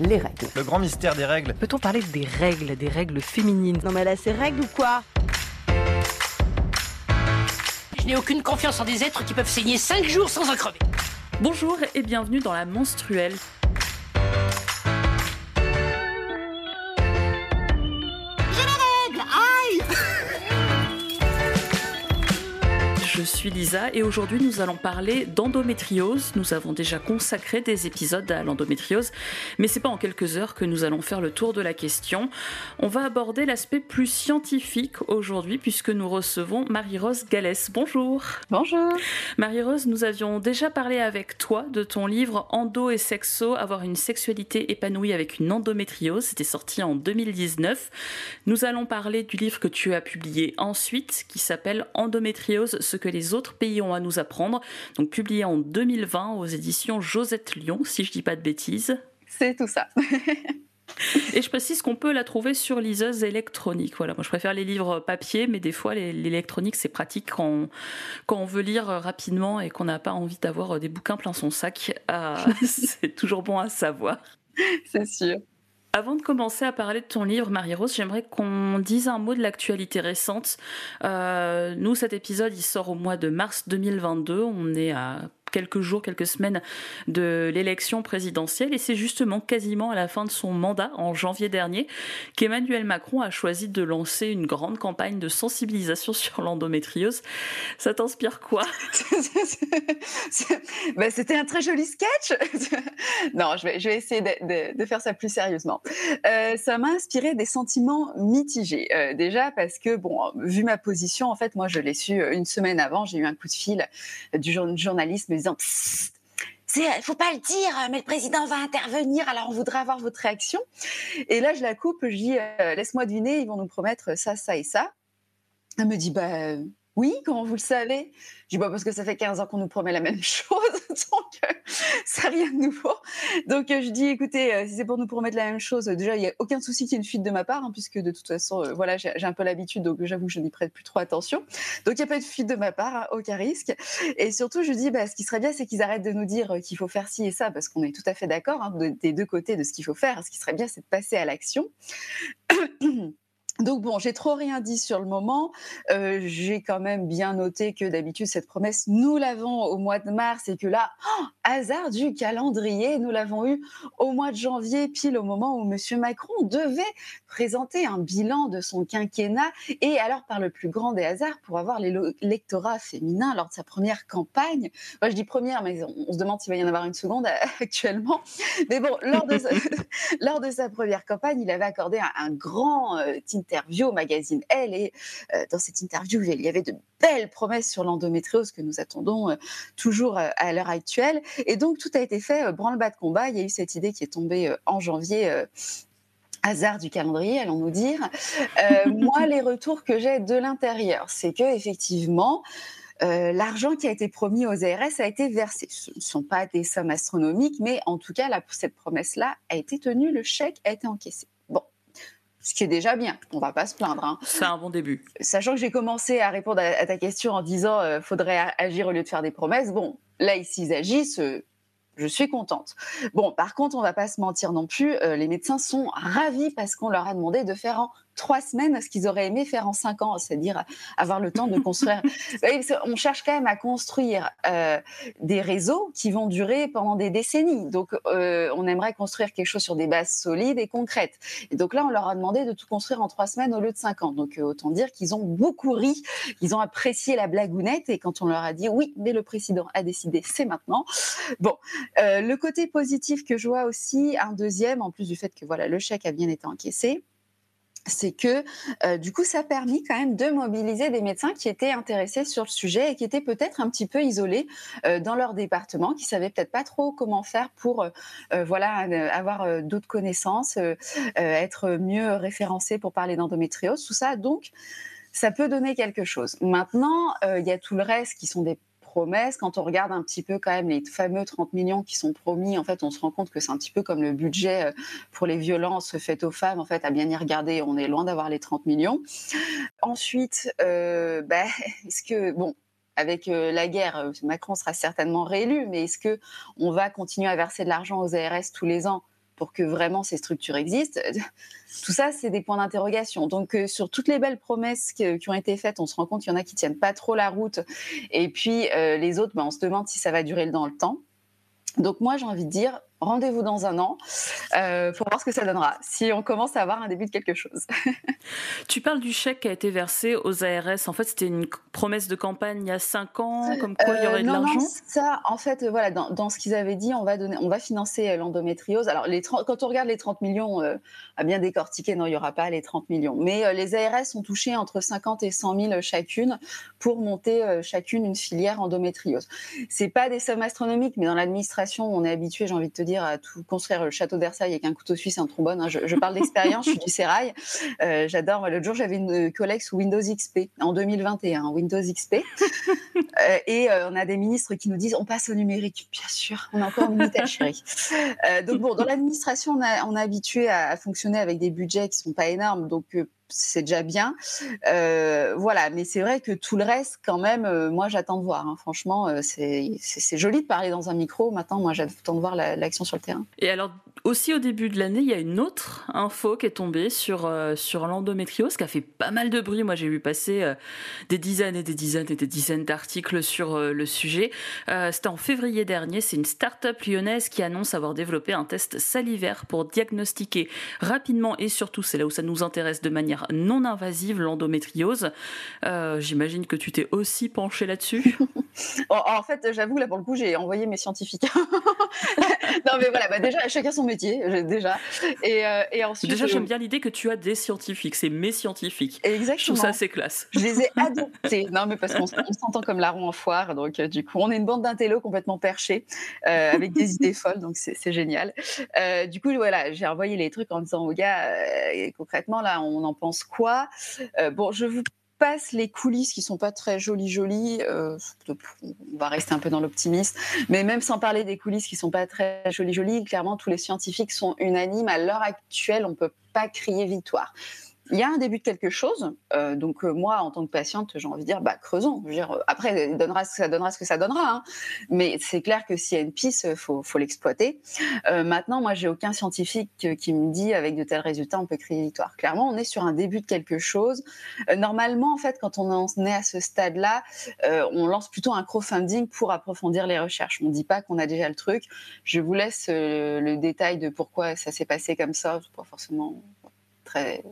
les règles. Le grand mystère des règles. Peut-on parler des règles, des règles féminines? Non mais là, c'est règles ou quoi? Je n'ai aucune confiance en des êtres qui peuvent saigner 5 jours sans en crever. Bonjour et bienvenue dans la menstruelle. Suis Lisa et aujourd'hui nous allons parler d'endométriose. Nous avons déjà consacré des épisodes à l'endométriose, mais c'est pas en quelques heures que nous allons faire le tour de la question. On va aborder l'aspect plus scientifique aujourd'hui puisque nous recevons Marie-Rose Gallès. Bonjour. Bonjour. Marie-Rose, nous avions déjà parlé avec toi de ton livre Endo et sexo, avoir une sexualité épanouie avec une endométriose. C'était sorti en 2019. Nous allons parler du livre que tu as publié ensuite qui s'appelle Endométriose, ce que les autres pays ont à nous apprendre. Donc publié en 2020 aux éditions Josette Lyon, si je dis pas de bêtises. C'est tout ça. Et je précise qu'on peut la trouver sur liseuse électronique. Voilà, moi je préfère les livres papier, mais des fois l'électronique c'est pratique quand on, quand on veut lire rapidement et qu'on n'a pas envie d'avoir des bouquins plein son sac. Ah, c'est toujours bon à savoir. C'est sûr. Avant de commencer à parler de ton livre, Marie-Rose, j'aimerais qu'on dise un mot de l'actualité récente. Euh, nous, cet épisode, il sort au mois de mars 2022. On est à quelques jours, quelques semaines de l'élection présidentielle. Et c'est justement quasiment à la fin de son mandat, en janvier dernier, qu'Emmanuel Macron a choisi de lancer une grande campagne de sensibilisation sur l'endométriose. Ça t'inspire quoi? Ben, C'était un très joli sketch. non, je vais, essayer de, faire ça plus sérieusement. Euh, ça m'a inspiré des sentiments mitigés. Euh, déjà parce que, bon, vu ma position, en fait, moi, je l'ai su une semaine avant. J'ai eu un coup de fil du journaliste disant il faut pas le dire, mais le président va intervenir, alors on voudrait avoir votre réaction. Et là, je la coupe, je dis, euh, laisse-moi deviner, ils vont nous promettre ça, ça et ça. Elle me dit, bah oui, comment vous le savez Je dis bah, parce que ça fait 15 ans qu'on nous promet la même chose, donc euh, ça rien de nouveau. Donc euh, je dis écoutez, euh, si c'est pour nous promettre la même chose, déjà il n'y a aucun souci qu'il y ait une fuite de ma part, hein, puisque de toute façon, voilà, j'ai un peu l'habitude, donc j'avoue que je n'y prête plus trop attention. Donc il n'y a pas de fuite de ma part, hein, aucun risque. Et surtout, je dis bah, ce qui serait bien, c'est qu'ils arrêtent de nous dire qu'il faut faire ci et ça, parce qu'on est tout à fait d'accord hein, des deux côtés de ce qu'il faut faire. Ce qui serait bien, c'est de passer à l'action. Donc bon, j'ai trop rien dit sur le moment. Euh, j'ai quand même bien noté que d'habitude cette promesse, nous l'avons au mois de mars et que là, oh, hasard du calendrier, nous l'avons eu au mois de janvier, pile au moment où Monsieur Macron devait présenter un bilan de son quinquennat et alors par le plus grand des hasards pour avoir l'électorat féminin lors de sa première campagne. Moi je dis première, mais on, se demande s'il va y en avoir une seconde actuellement. Mais bon, lors de lors de sa première campagne, il avait accordé un, un grand euh, interview au magazine Elle. Et euh, dans cette interview, il y avait de belles promesses sur l'endométriose que nous attendons euh, toujours euh, à l'heure actuelle. Et donc, tout a été fait branle-bas de combat. Il y a eu cette idée qui est tombée en janvier hasard du calendrier, allons nous dire. moi, les retours que j'ai de l'intérieur, c'est que effectivement, l'argent qui a été promis aux ARS a été versé. Ce ne sont pas des sommes astronomiques, mais en tout cas, cette promesse-là a été tenue, le chèque a été encaissé ce qui est déjà bien. On va pas se plaindre. Hein. C'est un bon début. Sachant que j'ai commencé à répondre à, ta question en disant euh, faudrait agir au lieu de faire des promesses. Bon, là ici ils agissent. Euh, je suis contente. Bon, par contre, on va pas se mentir non plus. Euh, les médecins sont ravis parce qu'on leur a demandé de faire en trois semaines ce qu'ils auraient aimé faire en cinq ans, c'est-à-dire avoir le temps de construire. on cherche quand même à construire euh, des réseaux qui vont durer pendant des décennies. Donc, euh, on aimerait construire quelque chose sur des bases solides et concrètes. Et donc là, on leur a demandé de tout construire en trois semaines au lieu de cinq ans. Donc, euh, autant dire qu'ils ont beaucoup ri, ils ont apprécié la blagounette. Et quand on leur a dit oui, mais le président a décidé, c'est maintenant. Bon, le côté positif que je vois aussi, un deuxième, en plus du fait que voilà, le chèque a bien été encaissé c'est que euh, du coup, ça a permis quand même de mobiliser des médecins qui étaient intéressés sur le sujet et qui étaient peut-être un petit peu isolés euh, dans leur département, qui savaient peut-être pas trop comment faire pour euh, voilà avoir d'autres connaissances, être mieux référencés pour parler d'endométriose, tout ça. Donc, ça peut donner quelque chose. Maintenant, il y a tout le reste qui sont des promesses. Quand on regarde un petit peu quand même les fameux 30 millions qui sont promis, en fait, on se rend compte que c'est un petit peu comme le budget euh, pour les violences faites aux femmes. En fait, à bien y regarder, on est loin d'avoir les 30 millions. Ensuite, euh, bah, est-ce que bon, avec euh, la guerre, Macron sera certainement réélu, mais est-ce que on va continuer à verser de l'argent aux ARS tous les ans? Pour que vraiment ces structures existent Tout ça, c'est des points d'interrogation. Donc, euh, sur toutes les belles promesses qui, ont été faites, on se rend compte qu'il y en a qui tiennent pas trop la route. Et puis, euh, les autres, ben, on se demande si ça va durer dans le temps. Donc, moi, j'ai envie de dire, rendez-vous dans un an euh, pour voir ce que ça donnera, si on commence à avoir un début de quelque chose. tu parles du chèque qui a été versé aux ARS. En fait, c'était une promesse de campagne il y a cinq ans, comme quoi il y aurait de euh, l'argent? Non, ça, en fait, voilà, dans, ce qu'ils avaient dit, on va, donner, on va financer euh, l'endométriose. Alors, les quand on regarde les 30 millions, à bien décortiquer, non, il n'y aura pas les 30 millions. Mais les ARS ont touché entre 50 et 100 000 chacune pour monter chacune une filière endométriose. C'est pas des sommes astronomiques, mais dans l'administration, on est habitué, j'ai envie de te dire, à construire le château de Versailles avec un couteau suisse et un trombone. Hein. Je, parle d'expérience, je suis du Sérail. Euh, j'adore. L'autre jour, j'avais une collègue sous Windows XP en 2021, Windows XP. Euh, et euh, on a des ministres qui nous disent on passe au numérique. Bien sûr, on a encore Minitel, chérie. donc bon, dans l'administration, on, a, on est habitué à, fonctionner avec des budgets qui sont pas énormes. Donc c'est déjà bien. Euh, voilà, mais c'est vrai que tout le reste, quand même, euh, moi j'attends de voir. Hein. Franchement, euh, c'est joli de parler dans un micro. Maintenant, moi j'attends de voir l'action sur le terrain. Et alors, aussi au début de l'année, il y a une autre info qui est tombée sur, sur l'endométriose qui a fait pas mal de bruit. Moi j'ai vu passer des dizaines et des dizaines et des dizaines d'articles sur le sujet. C'était en février dernier. C'est une start-up lyonnaise qui annonce avoir développé un test salivaire pour diagnostiquer rapidement et surtout, c'est là où ça nous intéresse de manière non invasive, l'endométriose. Euh, j'imagine que tu t'es aussi penché là-dessus. en fait, j'avoue, là pour le coup, j'ai envoyé mes scientifiques. non, mais voilà, bah, déjà, chacun son métier, déjà. Et, euh, et ensuite. Déjà, j'aime bien l'idée que tu as des scientifiques, c'est mes scientifiques. Exactement. Je trouve ça assez classe. Je les ai adoptés. non, mais parce qu'on s'entend comme larron en foire, donc euh, du coup, on est une bande d'intello complètement perchés, avec des idées folles, donc c'est génial. du coup, voilà, j'ai envoyé les trucs en disant aux gars, concrètement, là, on en pense quoi euh, Bon, je vous passe les coulisses qui sont pas très jolies jolies. Euh, on va rester un peu dans l'optimisme, mais même sans parler des coulisses qui sont pas très jolies jolies, clairement tous les scientifiques sont unanimes. À l'heure actuelle, on peut pas crier victoire il y a un début de quelque chose. Euh, donc euh, moi, en tant que patiente, j'ai envie de dire, bah creusons. Dire, après, ça donnera, ce que ça donnera. Hein. Mais c'est clair que s'il y a une piste, faut, faut l'exploiter. Euh, maintenant, moi, j'ai aucun scientifique qui me dit avec de tels résultats, on peut crier victoire. Clairement, on est sur un début de quelque chose. normalement, en fait, quand on en est à ce stade-là, on lance plutôt un crowdfunding pour approfondir les recherches. On ne dit pas qu'on a déjà le truc. Je vous laisse le détail de pourquoi ça s'est passé comme ça. Pas forcément très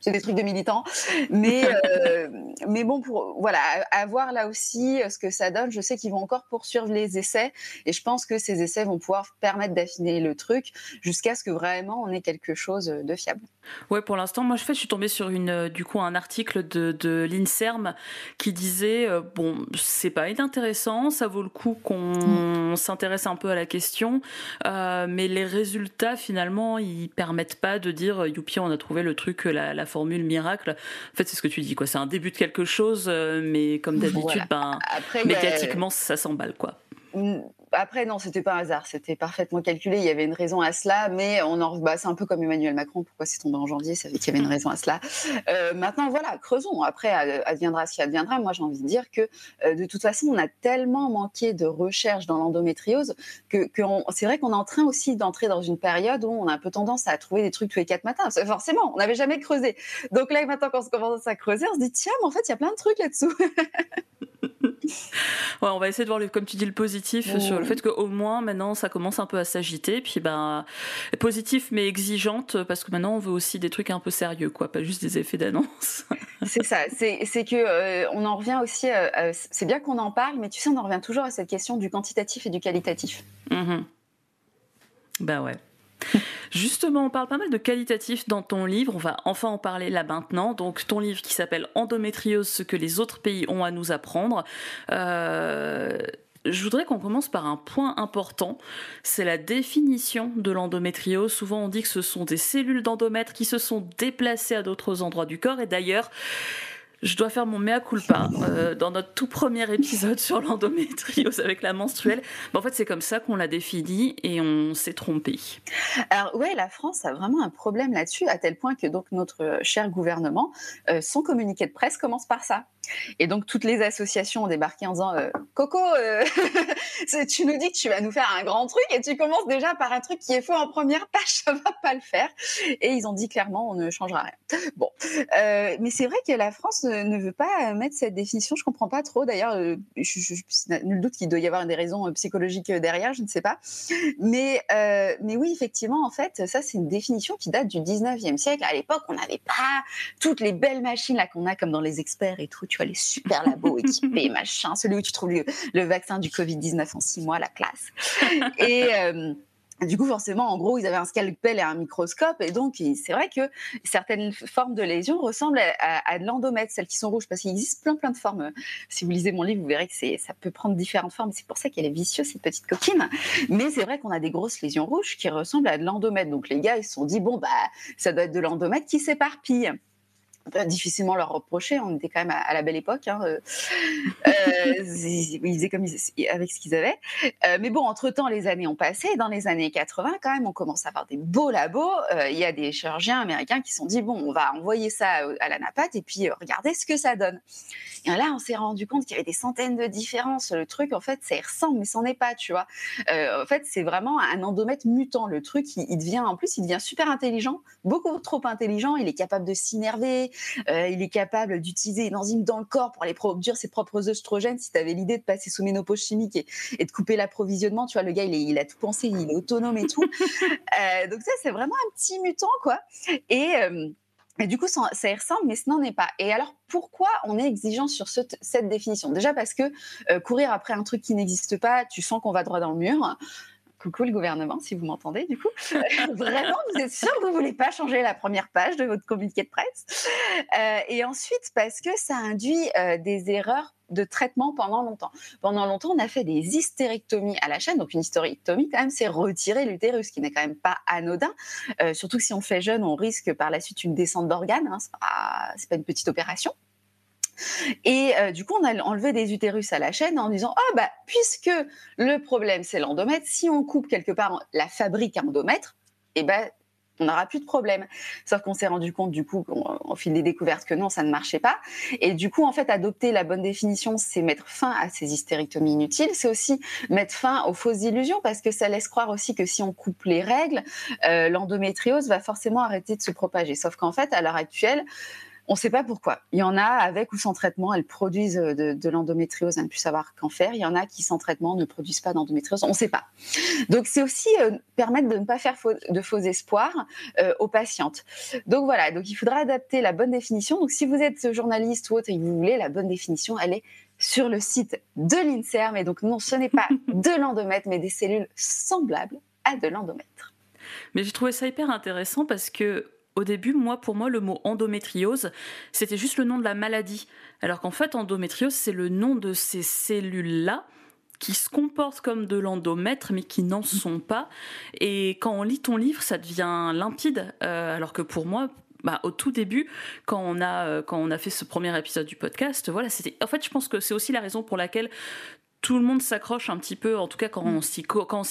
c'est des trucs de militants. Mais, euh, mais bon, pour, voilà, à voir là aussi euh, ce que ça donne. Je sais qu'ils vont encore poursuivre les essais et je pense que ces essais vont pouvoir permettre d'affiner le truc jusqu'à ce que vraiment on ait quelque chose de fiable. Ouais, pour l'instant, moi, je, fais, je suis tombée sur une, euh, du coup, un article de, de l'INSERM qui disait bon, c'est pas inintéressant, ça vaut le coup qu'on mm. s'intéresse un peu à la question, mais les résultats, finalement, ils permettent pas de dire youpi, on a trouvé le truc la, formule miracle. En fait, c'est ce que tu dis, quoi. C'est un début de quelque chose, euh, mais comme d'habitude, ben, médiatiquement, ça s'emballe, quoi. Après, non, c'était pas un hasard, c'était parfaitement calculé. Il y avait une raison à cela, mais on en, bah, c'est un peu comme Emmanuel Macron. Pourquoi c'est tombé en janvier Ça fait qu'il y avait une raison à cela. Euh, maintenant, voilà, creusons. Après, adviendra ce qui adviendra. Moi, j'ai envie de dire que euh, de toute façon, on a tellement manqué de recherche dans l'endométriose que, c'est vrai qu'on est en train aussi d'entrer dans une période où on a un peu tendance à trouver des trucs tous les quatre matins. Forcément, on n'avait jamais creusé. Donc là, maintenant, quand on commence à creuser, on se dit tiens, mais en fait, il y a plein de trucs là-dessous. ouais, on va essayer de voir, le, comme tu dis, le positif sur le fait qu'au moins maintenant ça commence un peu à s'agiter. Puis ben, positif mais exigeante parce que maintenant on veut aussi des trucs un peu sérieux, quoi, pas juste des effets d'annonce. c'est ça, c'est que euh, on en revient aussi, euh, euh, c'est bien qu'on en parle, mais tu sais, on en revient toujours à cette question du quantitatif et du qualitatif. Mmh. Ben ouais. Justement, on parle pas mal de qualitatif dans ton livre. On va enfin en parler là maintenant. Donc, ton livre qui s'appelle Endométriose, ce que les autres pays ont à nous apprendre. Euh, je voudrais qu'on commence par un point important, c'est la définition de l'endométriose. Souvent on dit que ce sont des cellules d'endomètre qui se sont déplacées à d'autres endroits du corps et d'ailleurs je dois faire mon mea culpa euh, dans notre tout premier épisode sur l'endométriose avec la menstruelle. en fait, c'est comme ça qu'on l'a défini et on s'est trompé. Alors ouais, la France a vraiment un problème là-dessus, à tel point que donc notre cher gouvernement, euh, son communiqué de presse commence par ça. Et donc, toutes les associations ont débarqué en disant euh, Coco, euh, tu nous dis que tu vas nous faire un grand truc et tu commences déjà par un truc qui est faux en première page, ça va pas le faire. Et ils ont dit clairement On ne changera rien. Bon. Euh, mais c'est vrai que la France ne, veut pas mettre cette définition. Je comprends pas trop. D'ailleurs, nul doute qu'il doit y avoir des raisons psychologiques derrière, je ne sais pas. Mais, mais oui, effectivement, en fait, ça, c'est une définition qui date du 19e siècle. À l'époque, on n'avait pas toutes les belles machines qu'on a, comme dans les experts et tout vois, les super labos équipés, machin, celui où tu trouves le, vaccin du Covid-19 en six mois, la classe. Et. Euh, du coup, forcément, en gros, ils avaient un scalpel et un microscope, et donc c'est vrai que certaines formes de lésions ressemblent à, de l'endomètre, celles qui sont rouges, parce qu'il existe plein plein de formes. Si vous lisez mon livre, vous verrez que ça peut prendre différentes formes. C'est pour ça qu'elle est vicieuse cette petite coquine. Mais c'est vrai qu'on a des grosses lésions rouges qui ressemblent à de l'endomètre. Donc les gars, ils se sont dit bon bah ça doit être de l'endomètre qui s'éparpille difficilement leur reprocher. On était quand même à, la belle époque. Hein. Euh, euh ils, faisaient comme avec ce qu'ils avaient. Euh, mais bon, entre-temps, les années ont passé. Dans les années 80, quand même, on commence à avoir des beaux labos. Il y a des chirurgiens américains qui se sont dit, bon, on va envoyer ça à la NAPAT et puis regardez ce que ça donne. Et là, on s'est rendu compte qu'il y avait des centaines de différences. Le truc, en fait, ça y ressemble, mais c'en est pas, tu vois. en fait, c'est vraiment un endomètre mutant. Le truc, il, il, devient, en plus, il devient super intelligent, beaucoup trop intelligent. Il est capable de s'innerver, euh, il est capable d'utiliser une enzyme dans le corps pour aller produire ses propres œstrogènes. Si tu avais l'idée de passer sous ménopause chimique et, de couper l'approvisionnement, tu vois, le gars, il, a tout pensé, il est autonome et tout. Euh, donc ça, c'est vraiment un petit mutant, quoi. Et... Euh, du coup, ça, y ressemble, mais ce n'en est pas. Et alors, pourquoi on est exigeant sur cette définition? Déjà parce que courir après un truc qui n'existe pas, tu sens qu'on va droit dans le mur. Coucou le gouvernement, si vous m'entendez, du coup. Vraiment, vous êtes sûr que vous voulez pas changer la première page de votre communiqué de presse euh, Et ensuite, parce que ça induit euh, des erreurs de traitement pendant longtemps. Pendant longtemps, on a fait des hystérectomies à la chaîne. Donc, une hystérectomie, quand même, c'est retirer l'utérus, qui n'est quand même pas anodin. Euh, surtout que si on fait jeune, on risque par la suite une descente d'organes. Hein. C'est pas une petite opération. Et euh, du coup, on a enlevé des utérus à la chaîne en disant oh, bah puisque le problème c'est l'endomètre, si on coupe quelque part la fabrique à endomètre, eh ben on n'aura plus de problème. Sauf qu'on s'est rendu compte, du coup, au fil des découvertes, que non, ça ne marchait pas. Et du coup, en fait, adopter la bonne définition, c'est mettre fin à ces hystérectomies inutiles. C'est aussi mettre fin aux fausses illusions, parce que ça laisse croire aussi que si on coupe les règles, euh, l'endométriose va forcément arrêter de se propager. Sauf qu'en fait, à l'heure actuelle, on ne sait pas pourquoi. Il y en a avec ou sans traitement, elles produisent euh, de, l'endométriose à ne plus savoir qu'en faire. Il y en a qui sans traitement ne produisent pas d'endométriose. On ne sait pas. Donc c'est aussi euh, permettre de ne pas faire de faux espoirs euh, aux patientes. Donc voilà. Donc il faudra adapter la bonne définition. Donc si vous êtes journaliste ou autre et que vous voulez la bonne définition, elle est sur le site de l'Inserm. Et donc non, ce n'est pas de l'endomètre, mais des cellules semblables à de l'endomètre. Mais j'ai trouvé ça hyper intéressant parce que au début, moi, pour moi, le mot endométriose, c'était juste le nom de la maladie. Alors qu'en fait, endométriose, c'est le nom de ces cellules-là qui se comportent comme de l'endomètre, mais qui n'en sont pas. Et quand on lit ton livre, ça devient limpide. Euh, alors que pour moi, bah, au tout début, quand on a euh, quand on a fait ce premier épisode du podcast, voilà, c'était. En fait, je pense que c'est aussi la raison pour laquelle tout le monde s'accroche un petit peu, en tout cas quand on s'y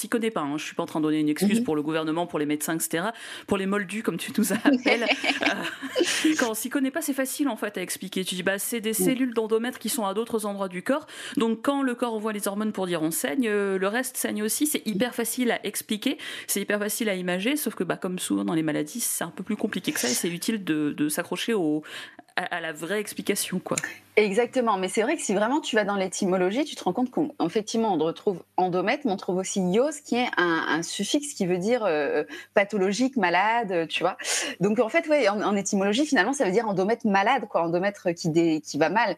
connaît pas. Hein. Je suis pas en train de donner une excuse mm-hmm. pour le gouvernement, pour les médecins, etc. Pour les moldus comme tu nous appelles. euh, quand on s'y connaît pas, c'est facile en fait à expliquer. Tu dis bah c'est des cellules d'endomètre qui sont à d'autres endroits du corps. Donc quand le corps envoie les hormones pour dire on saigne, euh, le reste saigne aussi. C'est hyper facile à expliquer, c'est hyper facile à imager. Sauf que bah comme souvent dans les maladies, c'est un peu plus compliqué que ça et c'est utile de, de s'accrocher au à, la vraie explication, quoi. Exactement, mais c'est vrai que si vraiment tu vas dans l'étymologie, tu te rends compte qu'effectivement on retrouve endomètre, mais on trouve aussi ios, qui est un, suffixe qui veut dire euh, pathologique, malade, tu vois. Donc en fait, ouais, en, étymologie, finalement, ça veut dire endomètre malade, quoi, endomètre qui, qui va mal.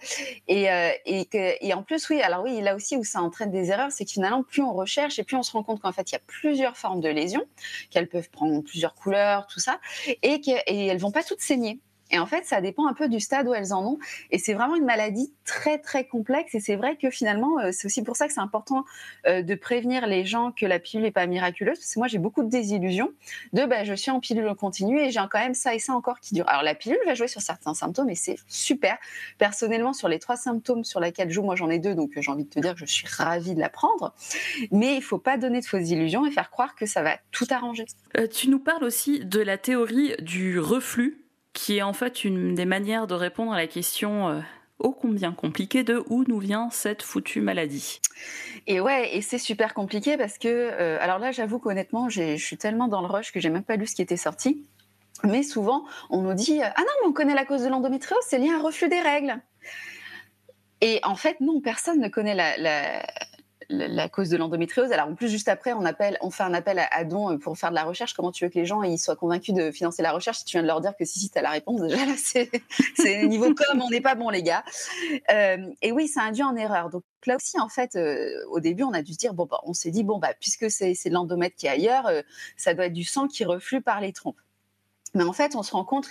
Et, euh, et, que, et en plus, oui, alors oui, là aussi où ça entraîne des erreurs, c'est que finalement, plus on recherche et plus on se rend compte qu'en fait, il y a plusieurs formes de lésions, qu'elles peuvent prendre plusieurs couleurs, tout ça, et qu'elles elles vont pas toutes saigner. Et en fait, ça dépend un peu du stade où elles en ont. Et c'est vraiment une maladie très, très complexe. Et c'est vrai que finalement, euh, c'est aussi pour ça que c'est important euh, de prévenir les gens que la pilule n'est pas miraculeuse. Parce que moi, j'ai beaucoup de désillusions de bah, je suis en pilule continue et j'ai quand même ça et ça encore qui dure. Alors, la pilule va jouer sur certains symptômes et c'est super. Personnellement, sur les trois symptômes sur lesquels joue, moi, j'en ai deux. Donc, j'ai envie de te dire que je suis ravie de la prendre. Mais il faut pas donner de fausses illusions et faire croire que ça va tout arranger. Euh, tu nous parles aussi de la théorie du reflux qui est en fait une des manières de répondre à la question euh, ô combien compliqué de où nous vient cette foutue maladie. Et ouais, et c'est super compliqué parce que, euh, alors là, j'avoue qu'honnêtement, je suis tellement dans le rush que j'ai même pas lu ce qui était sorti. Mais souvent, on nous dit Ah non, mais on connaît la cause de l'endométriose, c'est lié à un reflux des règles. Et en fait, non, personne ne connaît la, cause de l'endométriose. Alors en plus, juste après, on, fait un appel à, dons pour faire de la recherche. Comment tu veux que les gens ils soient convaincus de financer la recherche? Si tu viens de leur dire que si, si, tu as la réponse Déjà là, c'est niveau com, on n'est pas bon, les gars. Euh, et oui, ça induit en erreur. Donc là aussi, en fait, euh, au début, on a dû se dire, bon, bah, on s'est dit, bon, bah, puisque c'est l'endomètre qui est ailleurs, euh, ça doit être du sang qui reflue par les trompes. Mais en fait, on se rend compte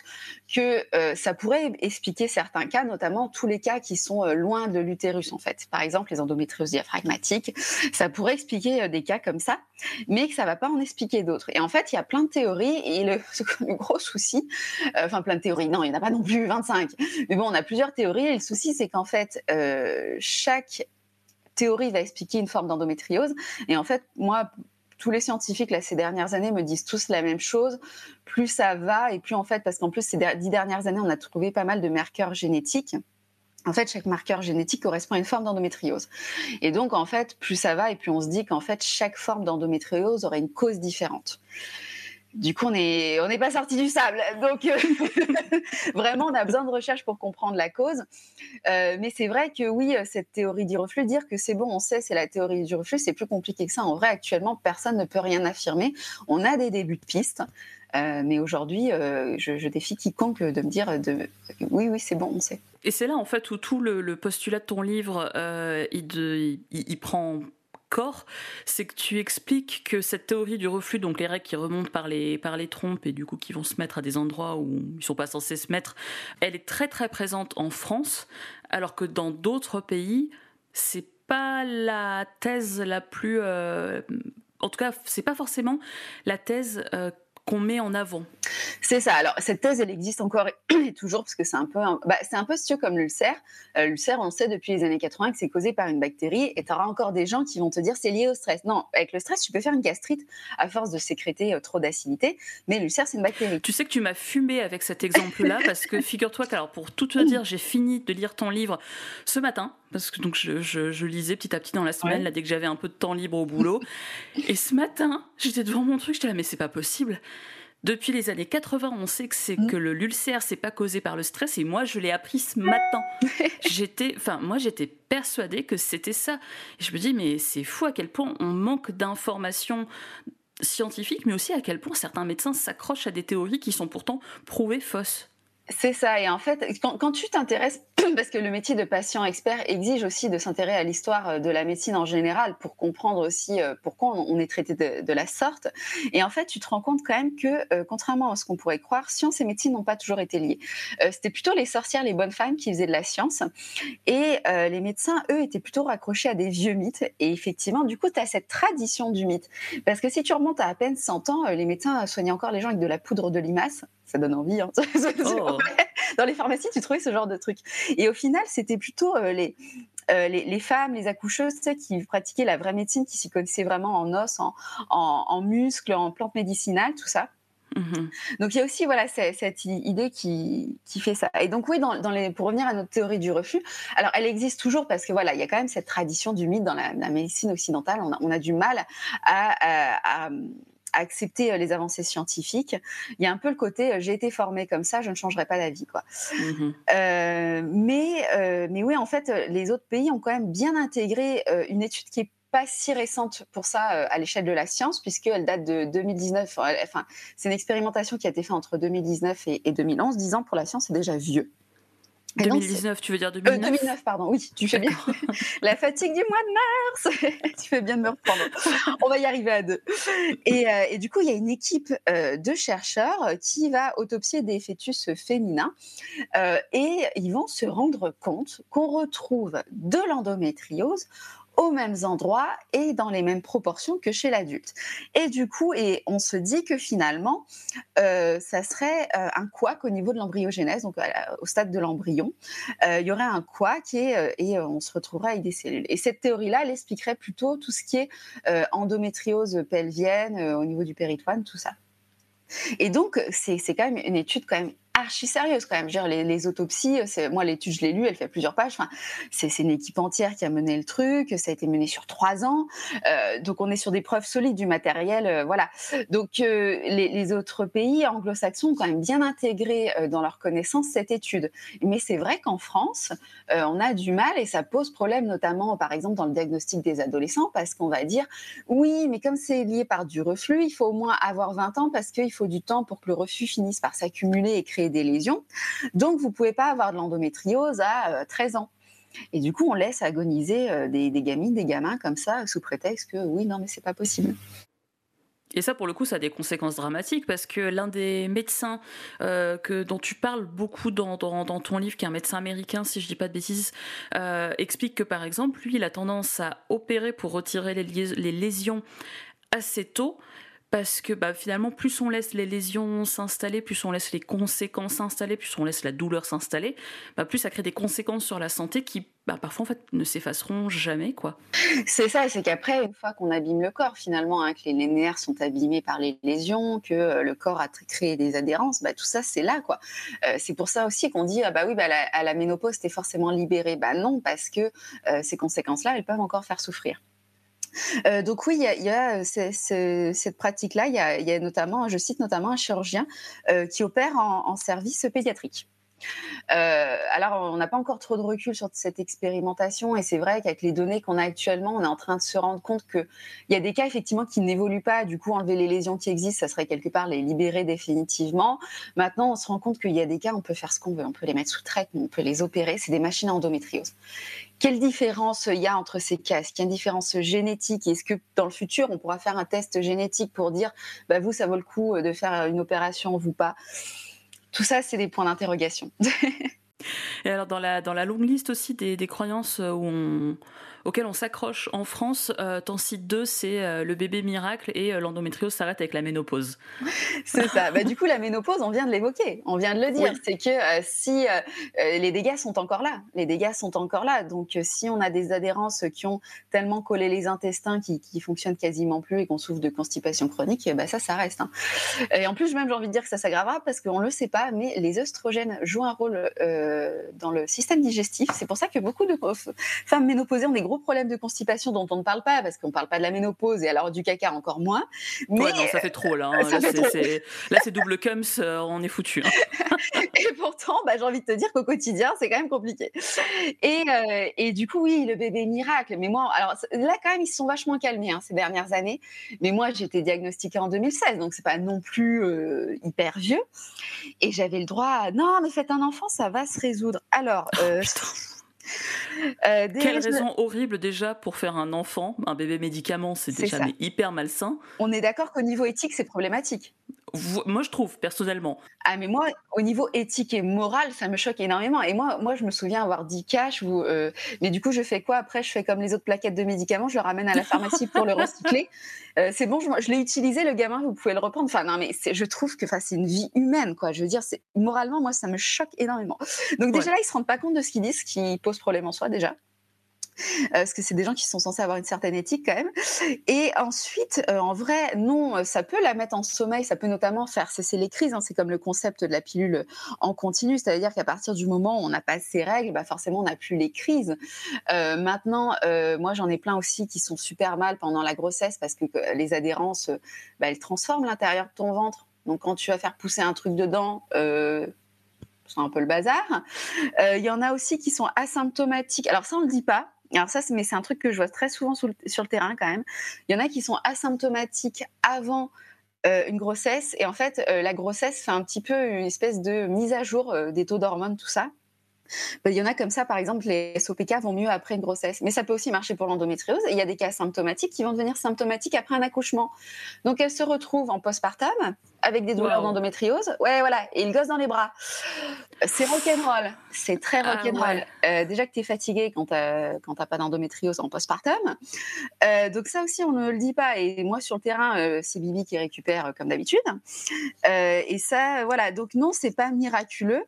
que euh, ça pourrait expliquer certains cas, notamment tous les cas qui sont euh, loin de l'utérus, en fait. Par exemple, les endométrioses diaphragmatiques, ça pourrait expliquer euh, des cas comme ça, mais que ça va pas en expliquer d'autres. Et en fait, il y a plein de théories, et le, le gros souci, enfin plein de théories, non, il n'y en a pas non plus 25, mais bon, on a plusieurs théories, et le souci, c'est qu'en fait, chaque théorie va expliquer une forme d'endométriose, et en fait, moi, tous les scientifiques là ces dernières années me disent tous la même chose. Plus ça va et plus en fait, parce qu'en plus ces dix dernières années, on a trouvé pas mal de marqueurs génétiques. En fait, chaque marqueur génétique correspond à une forme d'endométriose. Et donc, en fait, plus ça va et plus on se dit qu'en fait, chaque forme d'endométriose aurait une cause différente du coup, on n'est pas sorti du sable. Donc, euh, vraiment, on a besoin de recherche pour comprendre la cause. Euh, mais c'est vrai que oui, cette théorie du reflux, dire que c'est bon, on sait, c'est la théorie du reflux, c'est plus compliqué que ça. En vrai, actuellement, personne ne peut rien affirmer. On a des débuts de pistes. Euh, mais aujourd'hui, je, défie quiconque de me dire de, oui, oui, c'est bon, on sait. Et c'est là, en fait, où tout le, postulat de ton livre, il, il, prend corps, c'est que tu expliques que cette théorie du reflux, donc les règles qui remontent par les, par les trompes et du coup qui vont se mettre à des endroits où ils sont pas censés se mettre, elle est très très présente en France, alors que dans d'autres pays, c'est pas la thèse la plus, euh, en tout cas, c'est pas forcément la thèse euh, qu'on met en avant. C'est ça. Alors cette thèse, elle existe encore et toujours parce que c'est un peu, bah, c'est un peu sûr comme l'ulcère. Euh, l'ulcère, on sait depuis les années 80 que c'est causé par une bactérie et tu auras encore des gens qui vont te dire c'est lié au stress. Non, avec le stress, tu peux faire une gastrite à force de sécréter euh, trop d'acidité, mais l'ulcère, c'est une bactérie. Tu sais que tu m'as fumé avec cet exemple-là parce que figure-toi qu'alors pour tout te dire, j'ai fini de lire ton livre ce matin parce que donc je, lisais petit à petit dans la semaine là dès que j'avais un peu de temps libre au boulot et ce matin j'étais devant mon truc j'étais là mais c'est pas possible depuis les années 80, on sait que c'est mm. que l'ulcère c'est pas causé par le stress et moi je l'ai appris ce matin. j'étais enfin moi j'étais persuadée que c'était ça. Et je me dis mais c'est fou à quel point on manque d'informations scientifiques mais aussi à quel point certains médecins s'accrochent à des théories qui sont pourtant prouvées fausses. C'est ça. Et en fait, quand, tu t'intéresses, parce que le métier de patient expert exige aussi de s'intéresser à l'histoire euh, de la médecine en général pour comprendre aussi euh, pourquoi on est traité de, la sorte. Et en fait, tu te rends compte quand même que, euh, contrairement à ce qu'on pourrait croire, science et médecine n'ont pas toujours été liées. C'était plutôt les sorcières, les bonnes femmes qui faisaient de la science. Et les médecins, eux, étaient plutôt raccrochés à des vieux mythes. Et effectivement, du coup, tu as cette tradition du mythe. Parce que si tu remontes à à peine 100 ans, les médecins soignaient encore les gens avec de la poudre de limace ça donne envie. Hein. Oh. Dans les pharmacies, tu trouvais ce genre de truc. Et au final, c'était plutôt euh, euh, les, les, femmes, les accoucheuses, qui pratiquaient la vraie médecine, qui s'y connaissaient vraiment en os, en, en, muscles, en plantes médicinales, tout ça. Mm-hmm. Donc il y a aussi voilà cette, idée qui, qui, fait ça. Et donc oui, dans, les, pour revenir à notre théorie du refus, alors elle existe toujours parce que voilà, il y a quand même cette tradition du mythe dans la, médecine occidentale. On a, on a du mal à accepter euh, les avancées scientifiques. Il y a un peu le côté euh, j'ai été formé comme ça, je ne changerai pas d'avis quoi. Mmh euh, mais mais oui, en fait, les autres pays ont quand même bien intégré une étude qui est pas si récente pour ça à l'échelle de la science, puisqu'elle date de 2019. Enfin, c'est une expérimentation qui a été faite entre 2019 et, et 2011. 10 ans pour la science, c'est déjà vieux. 2019, tu veux dire 2009 2009, pardon, oui, tu fais bien. La fatigue du mois de mars Tu fais bien de me reprendre. On va y arriver à deux. Et, euh, et du coup, il y a une équipe euh, de chercheurs qui va autopsier des fœtus féminins euh, et ils vont se rendre compte qu'on retrouve de l'endométriose aux mêmes endroits et dans les mêmes proportions que chez l'adulte. Et du coup, et on se dit que finalement, euh, ça serait euh, un couac au niveau de l'embryogénèse, donc au stade de l'embryon. Euh, il y aurait un couac et, et on se retrouverait avec des cellules. Et cette théorie-là, elle expliquerait plutôt tout ce qui est endométriose pelvienne au niveau du péritoine, tout ça. Et donc, c'est quand même une étude quand même archi sérieuse quand même. Je les, autopsies, moi l'étude je l'ai lue, elle fait plusieurs pages. Enfin, c'est une équipe entière qui a mené le truc. Ça a été mené sur trois ans. Euh, donc on est sur des preuves solides du matériel, euh, voilà. Donc euh, les, autres pays anglo-saxons ont quand même bien intégré dans leur connaissance cette étude. Mais c'est vrai qu'en France, on a du mal et ça pose problème, notamment par exemple dans le diagnostic des adolescents, parce qu'on va dire oui, mais comme c'est lié par du reflux, il faut au moins avoir 20 ans parce qu'il faut du temps pour que le reflux finisse par s'accumuler et créer des lésions. Donc, vous pouvez pas avoir de l'endométriose à 13 euh, ans. Et du coup, on laisse agoniser euh, des, gamines, des gamins comme ça, sous prétexte que oui, non, mais c'est pas possible. Et ça, pour le coup, ça a des conséquences dramatiques parce que l'un des médecins euh, que, dont tu parles beaucoup dans, ton livre, qui est un médecin américain, si je dis pas de bêtises, explique que par exemple, lui, il a tendance à opérer pour retirer les lésions assez tôt parce que bah, finalement, plus on laisse les lésions s'installer, plus on laisse les conséquences s'installer, plus on laisse la douleur s'installer, bah, plus ça crée des conséquences sur la santé qui bah, parfois en fait ne s'effaceront jamais. C'est ça, c'est qu'après une fois qu'on abîme le corps finalement, hein, que les nerfs sont abîmés par les lésions, que euh, le corps a créé des adhérences, tout ça c'est là quoi. Euh, c'est pour ça aussi qu'on dit ah bah oui à la ménopause t'es forcément libéré, bah non parce que euh, ces conséquences là elles peuvent encore faire souffrir. Euh, donc oui, il y a, cette pratique-là. Il y a, notamment, je cite notamment un chirurgien euh, qui opère en, service pédiatrique. Euh, alors, on n'a pas encore trop de recul sur cette expérimentation et c'est vrai qu'avec les données qu'on a actuellement, on est en train de se rendre compte qu'il y a des cas effectivement qui n'évoluent pas. Du coup, enlever les lésions qui existent, ça serait quelque part les libérer définitivement. Maintenant, on se rend compte qu'il y a des cas, on peut faire ce qu'on veut. On peut les mettre sous traitement, on peut les opérer. C'est des machines à endométriose. Quelle différence il y a entre ces cas? Est-ce qu'il y a une différence génétique? Est-ce que dans le futur, on pourra faire un test génétique pour dire, bah, vous, ça vaut le coup de faire une opération, vous pas? Tout ça, c'est des points d'interrogation. Et alors, dans la, dans la longue liste aussi des, des croyances où on auquel on s'accroche en France. Euh, site 2, c'est euh, le bébé miracle et euh, l'endométriose s'arrête avec la ménopause. c'est ça. Bah, du coup, la ménopause, on vient de l'évoquer, on vient de le dire. C'est que si les dégâts sont encore là, les dégâts sont encore là. Donc, si on a des adhérences qui ont tellement collé les intestins qui, qui fonctionnent quasiment plus et qu'on souffre de constipation chronique, bah, ça, ça reste. Hein. Et en plus, même, j'ai envie de dire que ça s'aggravera parce qu'on ne le sait pas, mais les œstrogènes jouent un rôle dans le système digestif. C'est pour ça que beaucoup de femmes ménopausées ont des gros problèmes de constipation dont on ne parle pas, parce qu'on ne parle pas de la ménopause et alors du caca encore moins. Mais non, ça fait trop là. Hein. Là, c'est double cums, euh, on est foutu. Hein. et pourtant, bah, j'ai envie de te dire qu'au quotidien, c'est quand même compliqué. Et, euh, et, du coup, oui, le bébé miracle. Mais moi, alors là, quand même, ils se sont vachement calmés hein, ces dernières années. Mais moi, j'étais diagnostiquée en 2016, donc c'est pas non plus euh, hyper vieux. Et j'avais le droit à non, mais faites un enfant, ça va se résoudre. Alors. Oh, euh, Quelle raison horrible déjà pour faire un enfant, un bébé médicament, c'est déjà hyper malsain. On est d'accord qu'au niveau éthique, c'est problématique. Moi, je trouve, personnellement. Ah, mais moi, au niveau éthique et moral, ça me choque énormément. Et moi, moi je me souviens avoir dit cash, ou, euh, mais du coup, je fais quoi Après, je fais comme les autres plaquettes de médicaments, je le ramène à la pharmacie pour le recycler. Euh, c'est bon, je, l'ai utilisé, le gamin, vous pouvez le reprendre. Enfin, non, mais je trouve que c'est une vie humaine, quoi. Je veux dire, moralement, moi, ça me choque énormément. Donc, déjà là, ils se rendent pas compte de ce qu'ils disent, ce qui pose problème en soi, déjà. Euh, parce que c'est des gens qui sont censés avoir une certaine éthique quand même. Et ensuite, euh, en vrai, non, ça peut la mettre en sommeil, ça peut notamment faire cesser les crises. Hein. c'est comme le concept de la pilule en continu, c'est-à-dire qu'à partir du moment où on n'a pas ces règles, bah forcément on n'a plus les crises. Euh, maintenant, moi j'en ai plein aussi qui sont super mal pendant la grossesse parce que les adhérences, bah, elles transforment l'intérieur de ton ventre. Donc quand tu vas faire pousser un truc dedans, c'est un peu le bazar. Il y en a aussi qui sont asymptomatiques. Alors ça, on ne le dit pas, alors ça, mais c'est un truc que je vois très souvent sur le, terrain quand même. Il y en a qui sont asymptomatiques avant euh, une grossesse et en fait, euh, la grossesse fait un petit peu une espèce de mise à jour euh, des taux d'hormones, tout ça. Ben, il y en a comme ça, par exemple, les SOPK vont mieux après une grossesse. Mais ça peut aussi marcher pour l'endométriose. il y a des cas symptomatiques qui vont devenir symptomatiques après un accouchement. Donc, elles se retrouvent en postpartum avec des douleurs d'endométriose. Ouais, voilà. Et le gosse dans les bras. C'est rock'n'roll. C'est très ah, rock'n'roll. euh, déjà que tu es fatigué quand tu n'as pas d'endométriose en postpartum. Euh, donc ça aussi, on ne le dit pas. Et moi, sur le terrain, euh, c'est Bibi qui récupère euh, comme d'habitude. et ça, voilà. Donc non, c'est pas miraculeux.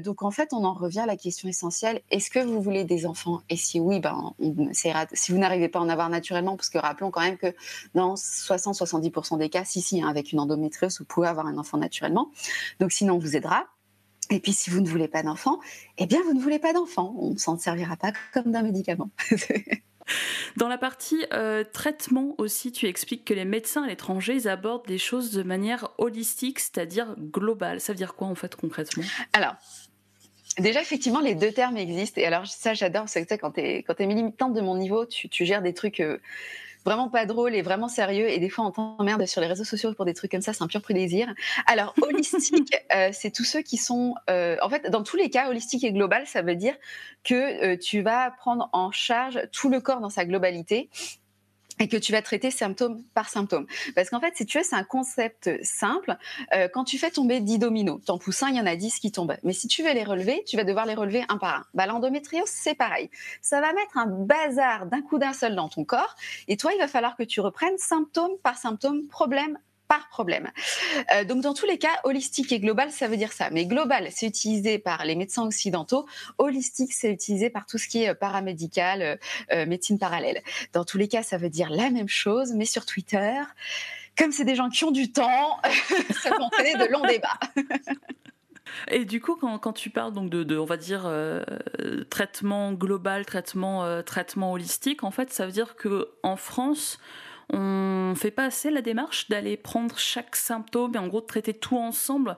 donc en fait, on en revient à la question essentielle. Est-ce que vous voulez des enfants? Et si oui, ben, on Si vous n'arrivez pas à en avoir naturellement, parce que rappelons quand même que dans 60-70% des cas, si, si, hein, avec une endométriose, vous pouvez avoir un enfant naturellement. Donc sinon, on vous aidera. Et puis, si vous ne voulez pas d'enfant, eh bien, vous ne voulez pas d'enfant. On ne s'en servira pas comme d'un médicament. Dans la partie euh, traitement aussi, tu expliques que les médecins à l'étranger, ils abordent des choses de manière holistique, c'est-à-dire globale. Ça veut dire quoi en fait concrètement? Alors, Déjà, effectivement, les deux termes existent. Et alors, ça, j'adore. C'est que quand tu es, quand es militante de mon niveau, tu, tu gères des trucs euh, vraiment pas drôles et vraiment sérieux. Et des fois, on t'emmerde sur les réseaux sociaux pour des trucs comme ça. C'est un pur plaisir. Alors, holistique, euh, c'est tous ceux qui sont. Euh, en fait, dans tous les cas, holistique et global, ça veut dire que tu vas prendre en charge tout le corps dans sa globalité et que tu vas traiter symptôme par symptôme. Parce qu'en fait, si tu veux, c'est un concept simple. Euh, quand tu fais tomber 10 dominos, t'en pousses un, il y en a 10 qui tombent. Mais si tu veux les relever, tu vas devoir les relever un par un. Bah, L'endométriose, c'est pareil. Ça va mettre un bazar d'un coup d'un seul dans ton corps. Et toi, il va falloir que tu reprennes symptôme par symptôme, problème par problème. Euh, donc dans tous les cas, holistique et global, ça veut dire ça. Mais global, c'est utilisé par les médecins occidentaux. Holistique, c'est utilisé par tout ce qui est euh, paramédical, euh, médecine parallèle. Dans tous les cas, ça veut dire la même chose, mais sur Twitter. Comme c'est des gens qui ont du temps, ça peut entraîner de longs débats. Et du coup, quand, tu parles donc de, on va dire, traitement global, traitement, traitement holistique, en fait, ça veut dire que en France, on fait pas assez la démarche d'aller prendre chaque symptôme et en gros de traiter tout ensemble?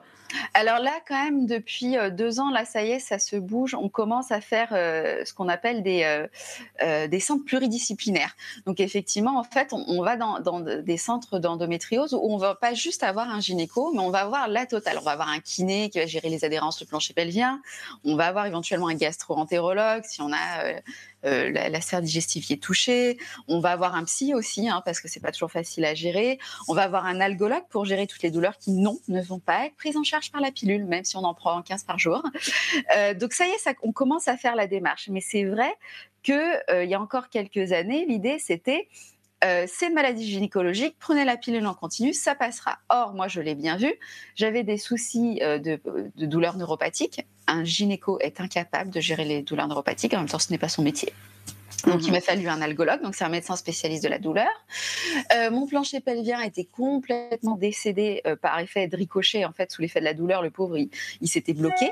Alors là, quand même, depuis euh, deux ans, là, ça y est, ça se bouge. On commence à faire euh, ce qu'on appelle des, euh, des centres pluridisciplinaires. Donc effectivement, en fait, on, va dans, des centres d'endométriose où on va pas juste avoir un gynéco, mais on va avoir la totale. On va avoir un kiné qui va gérer les adhérences, le plancher pelvien. On va avoir éventuellement un gastro-entérologue si on a la, la sphère digestive qui est touchée. On va avoir un psy aussi, hein, parce que c'est pas toujours facile à gérer. On va avoir un algologue pour gérer toutes les douleurs qui, non, ne vont pas être prises en charge par la pilule, même si on en prend 15 par jour. Euh, donc ça y est, on commence à faire la démarche. Mais c'est vrai qu'il euh, y a encore quelques années, l'idée c'était euh, c'est une maladie gynécologique, prenez la pilule en continu, ça passera. Or, moi, je l'ai bien vu, j'avais des soucis euh, de douleurs neuropathiques. Un gynéco est incapable de gérer les douleurs neuropathiques, en même temps, ce n'est pas son métier. Donc, il Mhm. m'a fallu un algologue, donc c'est un médecin spécialiste de la douleur. Euh, mon plancher pelvien était complètement décédé euh, par effet de ricochet, en fait, sous l'effet de la douleur. Le pauvre, il, il s'était bloqué.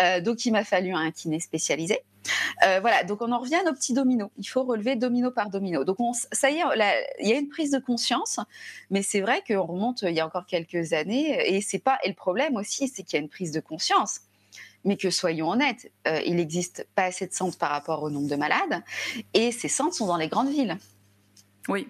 Euh, donc, il m'a fallu un kiné spécialisé. Voilà, donc on en revient à nos petits dominos. Il faut relever domino par domino. Donc, on, ça y est, il y a une prise de conscience, mais c'est vrai qu'on remonte il y a encore quelques années, et c'est pas. Et le problème aussi, c'est qu'il y a une prise de conscience mais que soyons honnêtes, euh, il n'existe pas assez de centres par rapport au nombre de malades, et ces centres sont dans les grandes villes. Oui.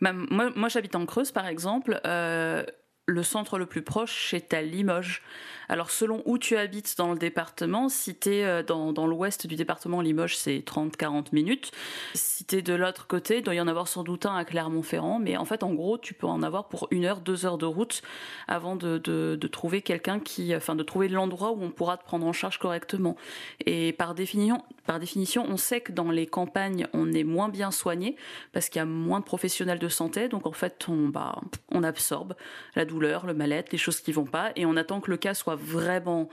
Moi j'habite en Creuse, par exemple. euh, le centre le plus proche est à Limoges. Alors, selon où tu habites dans le département, si tu es dans, dans l'ouest du département, Limoges, c'est 30-40 minutes. Si tu es de l'autre côté, il doit y en avoir sans doute un à Clermont-Ferrand. Mais en fait, en gros, tu peux en avoir pour une heure, deux heures de route avant de, de, de trouver quelqu'un qui. Enfin, de trouver l'endroit où on pourra te prendre en charge correctement. Et par définition, par définition, on sait que dans les campagnes, on est moins bien soigné parce qu'il y a moins de professionnels de santé. Donc, en fait, on, bah, on absorbe la douleur, le mal-être, les choses qui vont pas. Et on attend que le cas soit vraiment,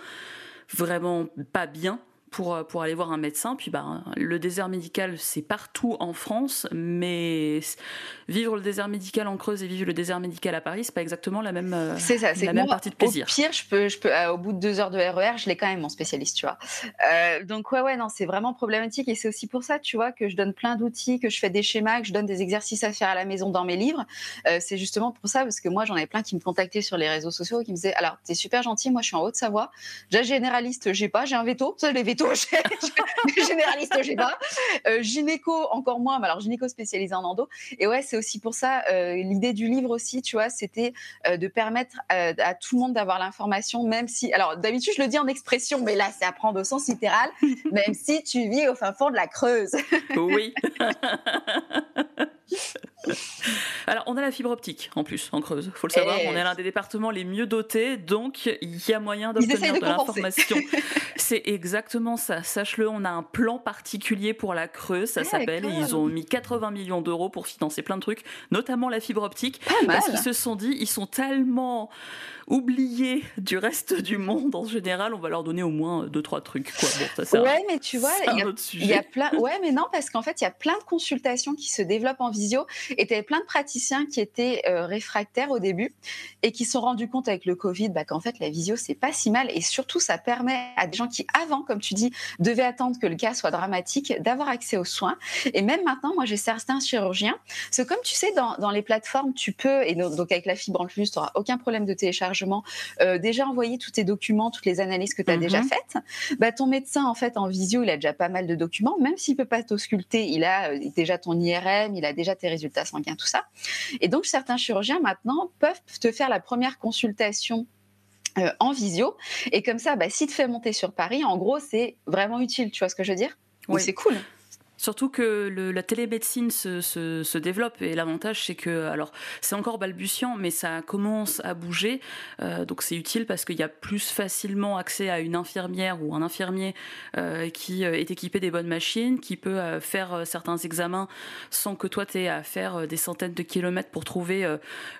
vraiment pas bien pour, pour aller voir un médecin. Puis bah, le désert médical, c'est partout en France, mais vivre le désert médical en Creuse et vivre le désert médical à Paris, c'est pas exactement la même, euh, C'est ça, c'est la même moi, partie de plaisir. Au pire, je peux, je peux, euh, au bout de deux heures de RER, je l'ai quand même mon spécialiste, tu vois. Euh, donc ouais, ouais, non, c'est vraiment problématique et c'est aussi pour ça, tu vois, que je donne plein d'outils, que je fais des schémas, que je donne des exercices à faire à la maison dans mes livres. Euh, c'est justement pour ça, parce que moi, j'en ai plein qui me contactaient sur les réseaux sociaux, qui me disaient, alors, t'es super gentil, moi, je suis en Haute-Savoie. Déjà généraliste, j'ai pas, j'ai un veto. Ça, les vétos, généraliste, j'ai pas. Euh, gynéco, encore moins. Mais alors, gynéco spécialisé en endo. Et ouais, c'est aussi pour ça, euh, l'idée du livre aussi, tu vois, c'était euh, de permettre à tout le monde d'avoir l'information, même si. Alors, d'habitude, je le dis en expression, mais là, c'est à prendre au sens littéral, même si tu vis au fin fond de la Creuse. Oui. Alors, on a la fibre optique en plus en Creuse, faut le savoir. Eh. On est l'un des départements les mieux dotés, donc il y a moyen d'obtenir de, l'information. C'est exactement ça. Sache-le, on a un plan particulier pour la Creuse, ça Ah, s'appelle, ils ont mis 80 millions d'euros pour financer plein de trucs, notamment la fibre optique. Pas. Parce qu'ils se sont dit, ils sont tellement oubliés du reste du monde en général, on va leur donner au moins deux trois trucs. Quoi. Bon, ça Ouais, mais tu vois, il y a y plein, ouais, mais non, parce qu'en fait, il y a plein de consultations qui se développent en visio. Et tu avais plein de praticiens qui étaient réfractaires au début et qui se sont rendus compte avec le Covid bah, qu'en fait, la visio, c'est pas si mal. Et surtout, ça permet à des gens qui, avant, comme tu dis, devaient attendre que le cas soit dramatique, d'avoir accès aux soins. Et même maintenant, moi, j'ai certains chirurgiens. Parce que comme tu sais, dans, dans les plateformes, tu peux, et donc avec la fibre en plus, tu n'auras aucun problème de téléchargement, euh, déjà envoyer tous tes documents, toutes les analyses que tu as déjà mhm. faites. Bah, ton médecin, en fait, en visio, il a déjà pas mal de documents. Même s'il peut pas t'ausculter, il a euh, déjà ton IRM, il a déjà tes résultats sanguins, tout ça. Et donc, certains chirurgiens, maintenant, peuvent te faire la première consultation euh, en visio. Et comme ça, bah, si tu fais monter sur Paris, en gros, c'est vraiment utile. Tu vois ce que je veux dire? Oui. C'est cool. Surtout que la télémédecine se, se, développe et l'avantage c'est que, alors c'est encore balbutiant, mais ça commence à bouger, euh, donc c'est utile parce qu'il y a plus facilement accès à une infirmière ou un infirmier euh, qui euh, est équipé des bonnes machines, qui peut faire certains examens sans que toi tu aies à faire des centaines de kilomètres pour trouver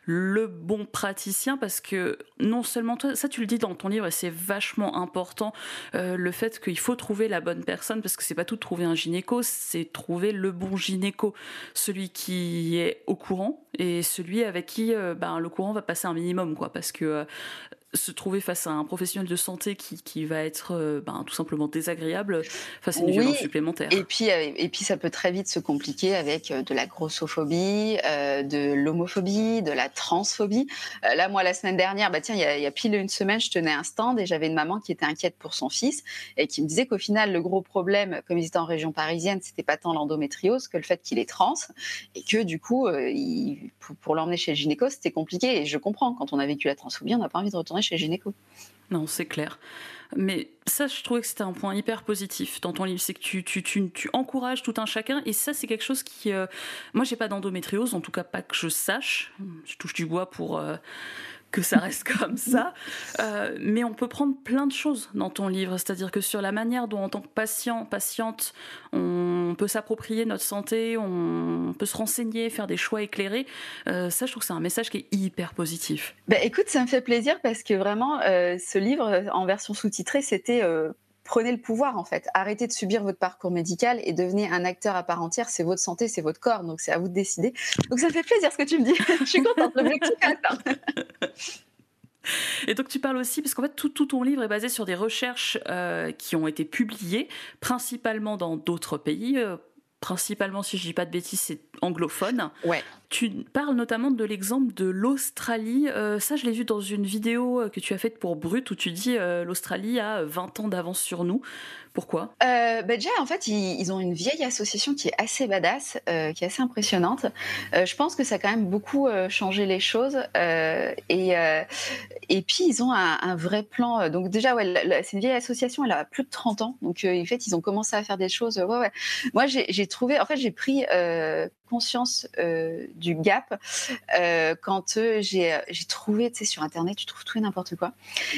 le bon praticien, parce que non seulement toi, ça tu le dis dans ton livre et c'est vachement important, le fait qu'il faut trouver la bonne personne, parce que c'est pas tout de trouver un gynéco, trouver le bon gynéco, celui qui est au courant et celui avec qui euh, ben, le courant va passer un minimum, quoi, parce que euh, se trouver face à un professionnel de santé qui, qui va être euh, ben, tout simplement désagréable face à une violence supplémentaire. Et puis, euh, et puis ça peut très vite se compliquer avec euh, de la grossophobie, de l'homophobie, de la transphobie. là, moi, la semaine dernière, bah, tiens, il y, a, y, a, pile une semaine, je tenais un stand et j'avais une maman qui était inquiète pour son fils et qui me disait qu'au final, le gros problème, comme ils étaient en région parisienne, c'était pas tant l'endométriose que le fait qu'il est trans et que du coup, il, pour, pour l'emmener chez le gynéco, c'était compliqué. Et je comprends, quand on a vécu la transphobie, on n'a pas envie de retourner chez gynéco. Non, c'est clair. Mais ça, je trouvais que c'était un point hyper positif dans ton livre, c'est que tu, tu, tu, tu, encourages tout un chacun, et ça, c'est quelque chose qui... Euh, moi, j'ai pas d'endométriose, en tout cas pas que je sache. Je touche du bois pour... Euh, que ça reste comme ça. Euh, mais on peut prendre plein de choses dans ton livre, c'est-à-dire que sur la manière dont, en tant que patient, patiente, on peut s'approprier notre santé, on peut se renseigner, faire des choix éclairés. Euh, ça, je trouve que c'est un message qui est hyper positif. Bah, écoute, ça me fait plaisir parce que vraiment, euh, ce livre en version sous-titrée, c'était prenez le pouvoir en fait. Arrêtez de subir votre parcours médical et devenez un acteur à part entière. C'est votre santé, c'est votre corps, donc c'est à vous de décider. Donc ça me fait plaisir ce que tu me dis. Je suis contente, l'objectif est Et donc tu parles aussi, parce qu'en fait tout, tout, ton livre est basé sur des recherches euh, qui ont été publiées, principalement dans d'autres pays, euh, principalement, si je dis pas de bêtises, c'est anglophone. Ouais. Tu parles notamment de l'exemple de l'Australie. Euh, ça, je l'ai vu dans une vidéo que tu as faite pour Brut où tu dis euh, l'Australie a 20 ans d'avance sur nous. Pourquoi? Euh, bah Déjà, en fait, ils, ont une vieille association qui est assez badass, euh, qui est assez impressionnante. Euh, je pense que ça a quand même beaucoup euh, changé les choses. Euh, et, euh, et puis, ils ont un, un vrai plan. Donc déjà, ouais, c'est une vieille association, elle a plus de 30 ans. Donc, en fait, ils ont commencé à faire des choses. Ouais, ouais. Moi, j'ai trouvé, en fait, j'ai pris conscience euh, du gap euh, quand euh, j'ai trouvé, tu sais, sur Internet, tu trouves tout et n'importe quoi.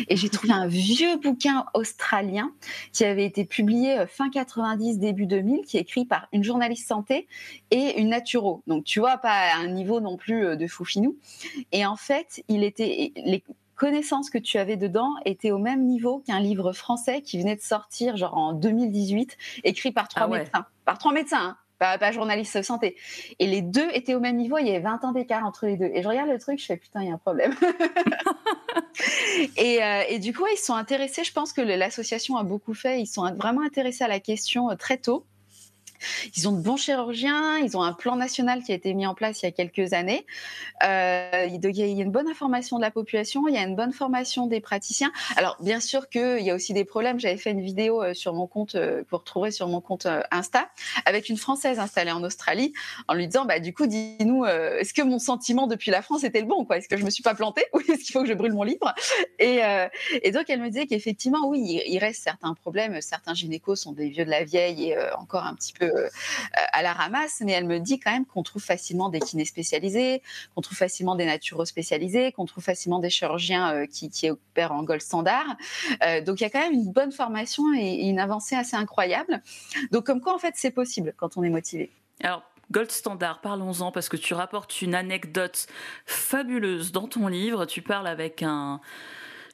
Et j'ai trouvé un vieux bouquin australien qui avait été publié fin 90, début 2000, qui est écrit par une journaliste santé et une naturo. Donc, tu vois, pas à un niveau non plus de foufinou. Et en fait, il était... Les, connaissances que tu avais dedans étaient au même niveau qu'un livre français qui venait de sortir genre en 2018 écrit par trois ah médecins par trois médecins hein pas, journaliste santé. Et les deux étaient au même niveau, il y avait 20 ans d'écart entre les deux. Et je regarde le truc, je fais putain, il y a un problème. et, euh, et, du coup, ils sont intéressés, je pense que l'association a beaucoup fait, ils sont vraiment intéressés à la question euh, très tôt. Ils ont de bons chirurgiens, ils ont un plan national qui a été mis en place il y a quelques années. Euh, il y a une bonne information de la population, il y a une bonne formation des praticiens. Alors bien sûr qu'il y a aussi des problèmes. J'avais fait une vidéo euh, sur mon compte, euh, pour trouver sur mon compte Insta, avec une Française installée en Australie, en lui disant, bah du coup, dis-nous, est-ce que mon sentiment depuis la France était le bon, Est-ce que je me suis pas plantée? Ou est-ce qu'il faut que je brûle mon livre? Et, donc elle me disait qu'effectivement, oui, il, reste certains problèmes. Certains gynécos sont des vieux de la vieille et encore un petit peu euh, à la ramasse, mais elle me dit quand même qu'on trouve facilement des kinés spécialisés, qu'on trouve facilement des naturaux spécialisés, qu'on trouve facilement des chirurgiens euh, qui, qui, opèrent en gold standard. Euh, donc il y a quand même une bonne formation et, une avancée assez incroyable. Donc comme quoi en fait c'est possible quand on est motivé. Alors Gold Standard, parlons-en parce que tu rapportes une anecdote fabuleuse dans ton livre. Tu parles avec un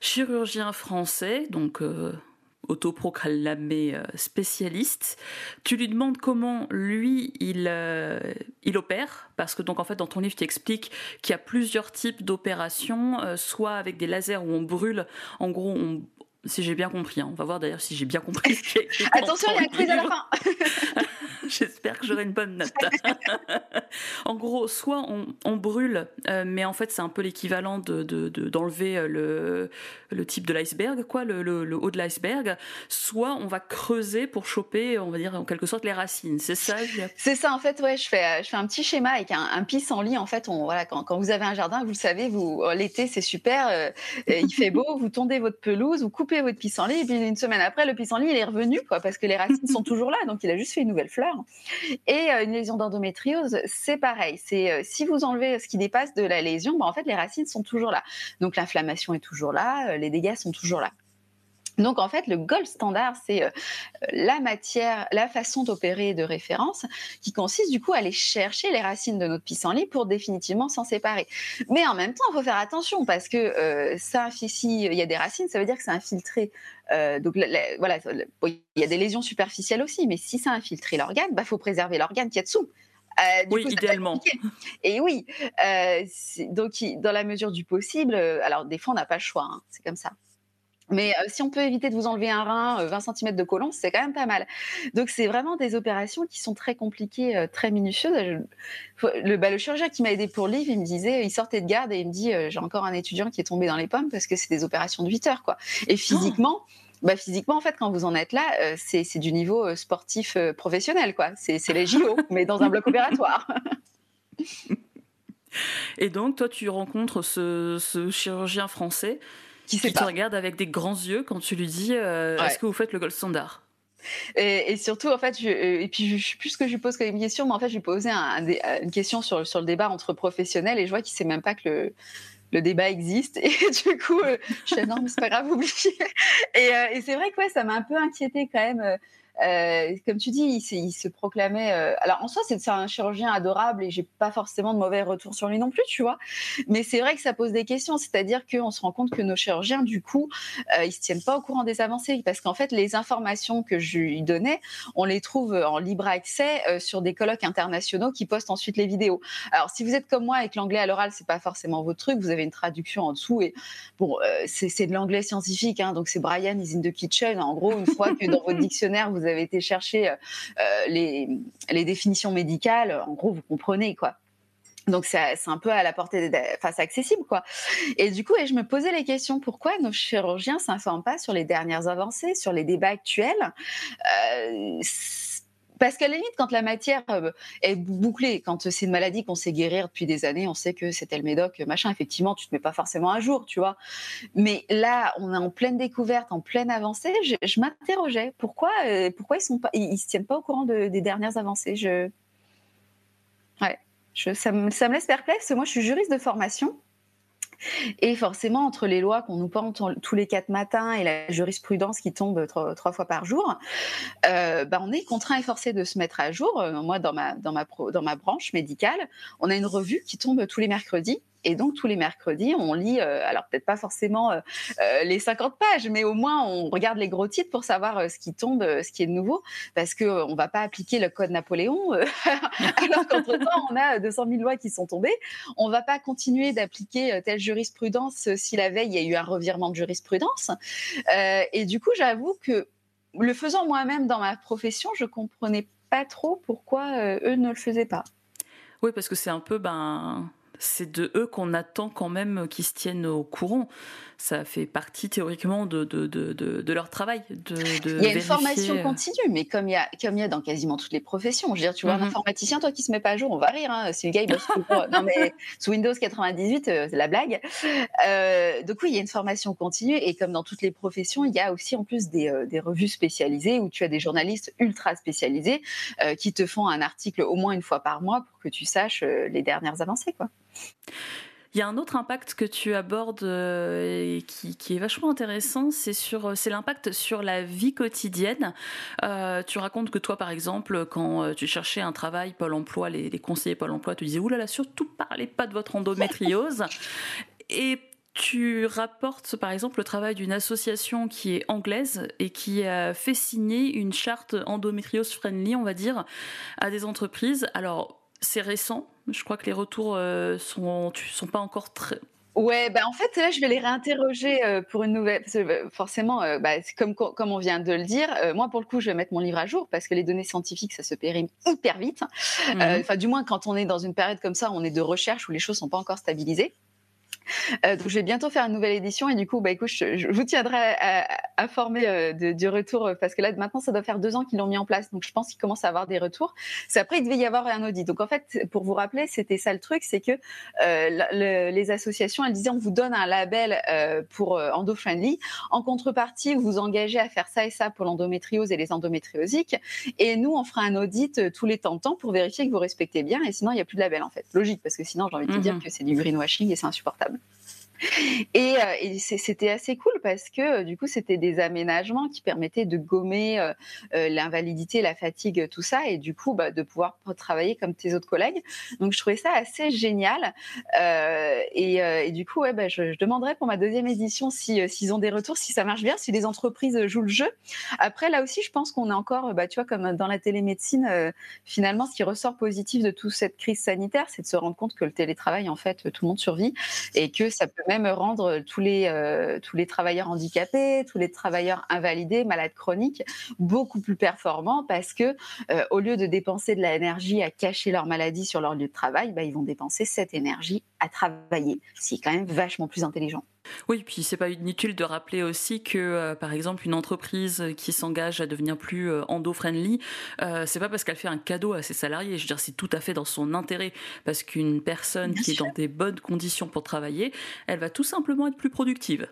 chirurgien français, donc autoproclamé spécialiste. Tu lui demandes comment lui il, il opère, parce que donc en fait dans ton livre tu expliques qu'il y a plusieurs types d'opérations, soit avec des lasers où on brûle, en gros on, si j'ai bien compris. Hein. On va voir d'ailleurs si j'ai bien compris. Attention, il y a un quiz à la fin. J'espère que j'aurai une bonne note. en gros, soit on, brûle, euh, mais en fait c'est un peu l'équivalent d'enlever de, le, le, type de l'iceberg, quoi, le, le, haut de l'iceberg. Soit on va creuser pour choper, on va dire en quelque sorte les racines. C'est ça. C'est ça en fait. Ouais, je fais je fais un petit schéma avec un, un pissenlit. En fait, on voilà quand, quand, vous avez un jardin, vous le savez, vous l'été c'est super, euh, il fait beau, vous tondez votre pelouse, vous coupez votre pissenlit et puis une semaine après le pissenlit il est revenu parce que les racines sont toujours là, donc il a juste fait une nouvelle fleur. Et euh, une lésion d'endométriose, c'est pareil. C'est euh, si vous enlevez ce qui dépasse de la lésion, bah, en fait les racines sont toujours là. Donc l'inflammation est toujours là, euh, les dégâts sont toujours là. Donc en fait, le gold standard, c'est la matière, la façon d'opérer de référence qui consiste du coup à aller chercher les racines de notre pissenlit pour définitivement s'en séparer. Mais en même temps, il faut faire attention parce que ça, si il y a des racines, ça veut dire que c'est infiltré euh, donc voilà, il y a des lésions superficielles aussi, mais si ça a infiltré l'organe, il bah, faut préserver l'organe qui est dessous. Euh, oui, idéalement. Et oui, euh, donc dans la mesure du possible, alors des fois on n'a pas le choix, hein, c'est comme ça. Mais si on peut éviter de vous enlever un rein, 20 cm de colon, c'est quand même pas mal. Donc c'est vraiment des opérations qui sont très compliquées, très minutieuses. le, bah, le, chirurgien qui m'a aidé pour le livre, il me disait, il sortait de garde et il me dit, j'ai encore un étudiant qui est tombé dans les pommes parce que c'est des opérations de 8 heures, quoi. Et physiquement. bah, physiquement, en fait, quand vous en êtes là, c'est du niveau sportif professionnel, quoi. C'est les JO, mais dans un bloc opératoire. Et donc, toi, tu rencontres ce, ce chirurgien français qui, te regarde avec des grands yeux quand tu lui dis euh, est-ce que vous faites le gold standard? Et, surtout, en fait, je, euh, et puis je, sais plus ce que je lui pose comme question, mais en fait, je lui posais un, une question sur, sur le débat entre professionnels et je vois qu'il sait même pas que le, le débat existe. Et du coup, euh, je fais non, mais c'est pas grave, oubliez. Et, et c'est vrai que ouais, ça m'a un peu inquiété quand même. Euh, comme tu dis, il, se proclamait. Euh, alors en soi, c'est un chirurgien adorable et j'ai pas forcément de mauvais retours sur lui non plus, tu vois. Mais c'est vrai que ça pose des questions, c'est-à-dire qu'on se rend compte que nos chirurgiens, du coup, euh, ils se tiennent pas au courant des avancées parce qu'en fait, les informations que je lui donnais, on les trouve en libre accès sur des colloques internationaux qui postent ensuite les vidéos. Alors si vous êtes comme moi et que l'anglais à l'oral c'est pas forcément votre truc, vous avez une traduction en dessous et bon, c'est de l'anglais scientifique, hein, donc c'est Brian is in the kitchen. En gros, une fois que dans votre dictionnaire vous vous avez été chercher euh, euh, les, définitions médicales, en gros, vous comprenez quoi. Donc c'est un peu à la portée, de, enfin c'est accessible quoi. Et du coup, et je me posais les questions pourquoi nos chirurgiens s'informent pas sur les dernières avancées, sur les débats actuels? Euh, parce qu'à la limite, quand la matière euh, est bouclée, quand c'est une maladie qu'on sait guérir depuis des années, on sait que c'était le médoc, machin, effectivement, tu te mets pas forcément à jour, tu vois. Mais là, on est en pleine découverte, en pleine avancée. Je, m'interrogeais pourquoi, euh, pourquoi ils sont pas, ils, se tiennent pas au courant des dernières avancées? Ouais, ça me laisse perplexe. Moi, je suis juriste de formation. Et forcément, entre les lois qu'on nous porte tous les quatre matins et la jurisprudence qui tombe trois, fois par jour, euh, bah, on est contraint et forcé de se mettre à jour. Euh, moi, dans ma, dans ma branche médicale, on a une revue qui tombe tous les mercredis et donc tous les mercredis, on lit, euh, alors peut-être pas forcément euh, euh, les 50 pages, mais au moins on regarde les gros titres pour savoir ce qui tombe, ce qui est nouveau, parce que on va pas appliquer le code Napoléon alors qu'entre temps on a 200 000 lois qui sont tombées. On va pas continuer d'appliquer telle jurisprudence si la veille il y a eu un revirement de jurisprudence. et du coup, j'avoue que le faisant moi-même dans ma profession, je comprenais pas trop pourquoi eux ne le faisaient pas. Oui, parce que c'est un peu ben c'est de eux qu'on attend quand même qu'ils se tiennent au courant. Ça fait partie théoriquement de, de, de, de leur travail. De, il y a une formation euh, continue, mais comme il, y a, comme il y a dans quasiment toutes les professions. Je veux dire, tu vois, un mhm. informaticien, toi qui se met pas à jour, on va rire. Hein, si le gars, il bosse Non, mais sous Windows 98, euh, c'est la blague. Euh, donc oui, il y a une formation continue, et comme dans toutes les professions, il y a aussi en plus des, des revues spécialisées où tu as des journalistes ultra spécialisés qui te font un article au moins une fois par mois pour que tu saches les dernières avancées, quoi. Il y a un autre impact que tu abordes euh, et qui, est vachement intéressant, c'est sur c'est l'impact sur la vie quotidienne. Euh, tu racontes que toi, par exemple, quand euh, tu cherchais un travail, Pôle Emploi, les, conseillers Pôle Emploi te disaient oulala, surtout parlez pas de votre endométriose. Et tu rapportes par exemple le travail d'une association qui est anglaise et qui a fait signer une charte endométriose friendly, on va dire, à des entreprises. Alors, c'est récent. Je crois que les retours euh, sont, sont pas encore très, Ouais, bah en fait là je vais les réinterroger euh, pour une nouvelle. Parce que, euh, forcément, bah, comme comme on vient de le dire, moi pour le coup je vais mettre mon livre à jour parce que les données scientifiques ça se périme hyper vite. Mmh enfin du moins quand on est dans une période comme ça, on est de recherche où les choses sont pas encore stabilisées. Euh, donc je vais bientôt faire une nouvelle édition et du coup, bah, écoute, je, vous tiendrai informé euh, du retour euh, parce que là maintenant ça doit faire deux ans qu'ils l'ont mis en place, donc je pense qu'ils commencent à avoir des retours. C'est après il devait y avoir un audit. Donc en fait, pour vous rappeler, c'était ça le truc, c'est que les associations elles disaient on vous donne un label pour endo friendly, en contrepartie vous vous engagez à faire ça et ça pour l'endométriose et les endométriosiques, et nous on fera un audit tous les temps de temps pour vérifier que vous respectez bien, et sinon il n'y a plus de label en fait. Logique parce que sinon j'ai envie de te dire mhm. que c'est du greenwashing et c'est insupportable. episode. Et, euh, c'était assez cool parce que euh, du coup, c'était des aménagements qui permettaient de gommer euh, l'invalidité, la fatigue, tout ça, et du coup, bah, de pouvoir travailler comme tes autres collègues. Donc, je trouvais ça assez génial. Et, du coup, bah, je, demanderai pour ma deuxième édition s'ils si, ont des retours, si ça marche bien, si les entreprises jouent le jeu. Après, là aussi, je pense qu'on est encore, bah, tu vois, comme dans la télémédecine, finalement, ce qui ressort positif de toute cette crise sanitaire, c'est de se rendre compte que le télétravail, en fait, tout le monde survit et que ça peut même rendre tous les, euh, tous les travailleurs handicapés, tous les travailleurs invalidés, malades chroniques, beaucoup plus performants parce que euh, au lieu de dépenser de l'énergie à cacher leur maladie sur leur lieu de travail, bah, ils vont dépenser cette énergie à travailler, C'est quand même vachement plus intelligent. Oui, puis c'est pas inutile de rappeler aussi que, euh, par exemple, une entreprise qui s'engage à devenir plus euh, endo-friendly, euh, c'est pas parce qu'elle fait un cadeau à ses salariés. Je veux dire, c'est tout à fait dans son intérêt, parce qu'une personne qui est dans des bonnes conditions pour travailler, elle va tout simplement être plus productive.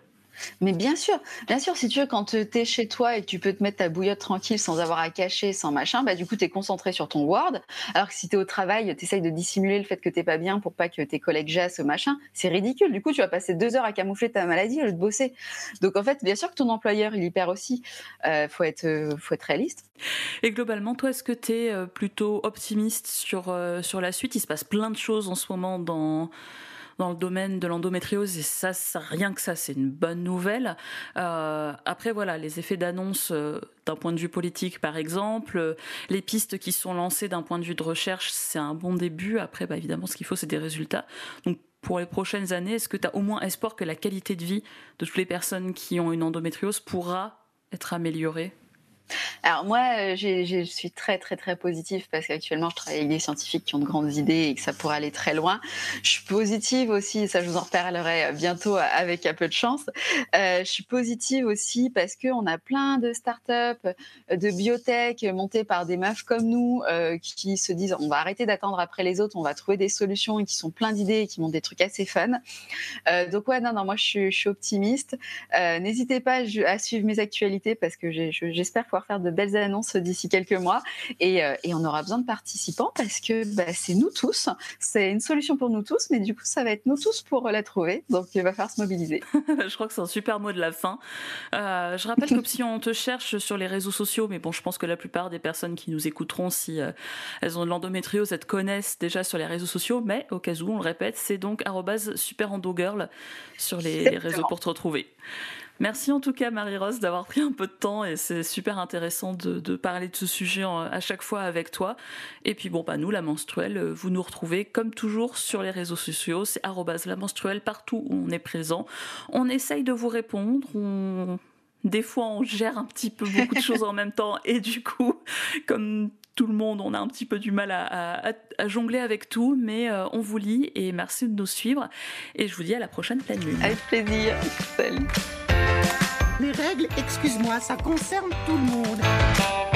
Mais bien sûr, bien sûr, si tu veux, quand tu es chez toi et tu peux te mettre ta bouillotte tranquille sans avoir à cacher, sans machin, bah du coup, tu es concentré sur ton Word. Alors que si tu es au travail, tu essayes de dissimuler le fait que t'es pas bien pour pas que tes collègues jassent, machin, c'est ridicule. Du coup, tu vas passer deux heures à camoufler ta maladie au lieu de bosser. Donc en fait, bien sûr que ton employeur, il y perd aussi. Euh, faut, être, euh, faut être réaliste. Et globalement, toi, est-ce que tu es euh, plutôt optimiste sur, euh, sur la suite? Il se passe plein de choses en ce moment dans dans le domaine de l'endométriose et ça, rien que ça, c'est une bonne nouvelle. Euh, après, voilà, les effets d'annonce euh, d'un point de vue politique, par exemple, euh, les pistes qui sont lancées d'un point de vue de recherche, c'est un bon début. Après, bah, évidemment, ce qu'il faut, c'est des résultats. Donc, pour les prochaines années, est-ce que tu as au moins espoir que la qualité de vie de toutes les personnes qui ont une endométriose pourra être améliorée? Alors moi, euh, je suis très très très positive parce qu'actuellement, je travaille avec des scientifiques qui ont de grandes idées et que ça pourrait aller très loin. Je suis positive aussi, ça je vous en reparlerai euh, bientôt euh, avec un peu de chance. je suis positive aussi parce qu'on a plein de startups, de biotech montées par des meufs comme nous qui se disent on va arrêter d'attendre après les autres, on va trouver des solutions et qui sont plein d'idées et qui montent des trucs assez fun. donc ouais, non, non, moi je suis, je suis optimiste. N'hésitez pas à suivre mes actualités parce que j'espère pouvoir faire de belles annonces d'ici quelques mois. Et, euh, et, on aura besoin de participants parce que bah, c'est nous tous. C'est une solution pour nous tous, mais du coup, ça va être nous tous pour la trouver. Donc, il va falloir se mobiliser. je crois que c'est un super mot de la fin. Euh, je rappelle que si on te cherche sur les réseaux sociaux, mais bon, je pense que la plupart des personnes qui nous écouteront, si euh, elles ont de l'endométriose, elles te connaissent déjà sur les réseaux sociaux. Mais au cas où, on le répète, c'est donc superendogirl sur les, les réseaux pour te retrouver. Merci en tout cas Marie-Rose d'avoir pris un peu de temps et c'est super intéressant de, parler de ce sujet à chaque fois avec toi. Et puis bon, bah nous, la menstruelle, euh, vous nous retrouvez comme toujours sur les réseaux sociaux, c'est la menstruelle partout où on est présent. On essaye de vous répondre, des fois on gère un petit peu beaucoup de choses en même temps et du coup, comme tout le monde, on a un petit peu du mal à, jongler avec tout, mais euh, on vous lit et merci de nous suivre. Et je vous dis à la prochaine pleine lune. Avec plaisir. Salut. Les règles, excuse-moi, ça concerne tout le monde.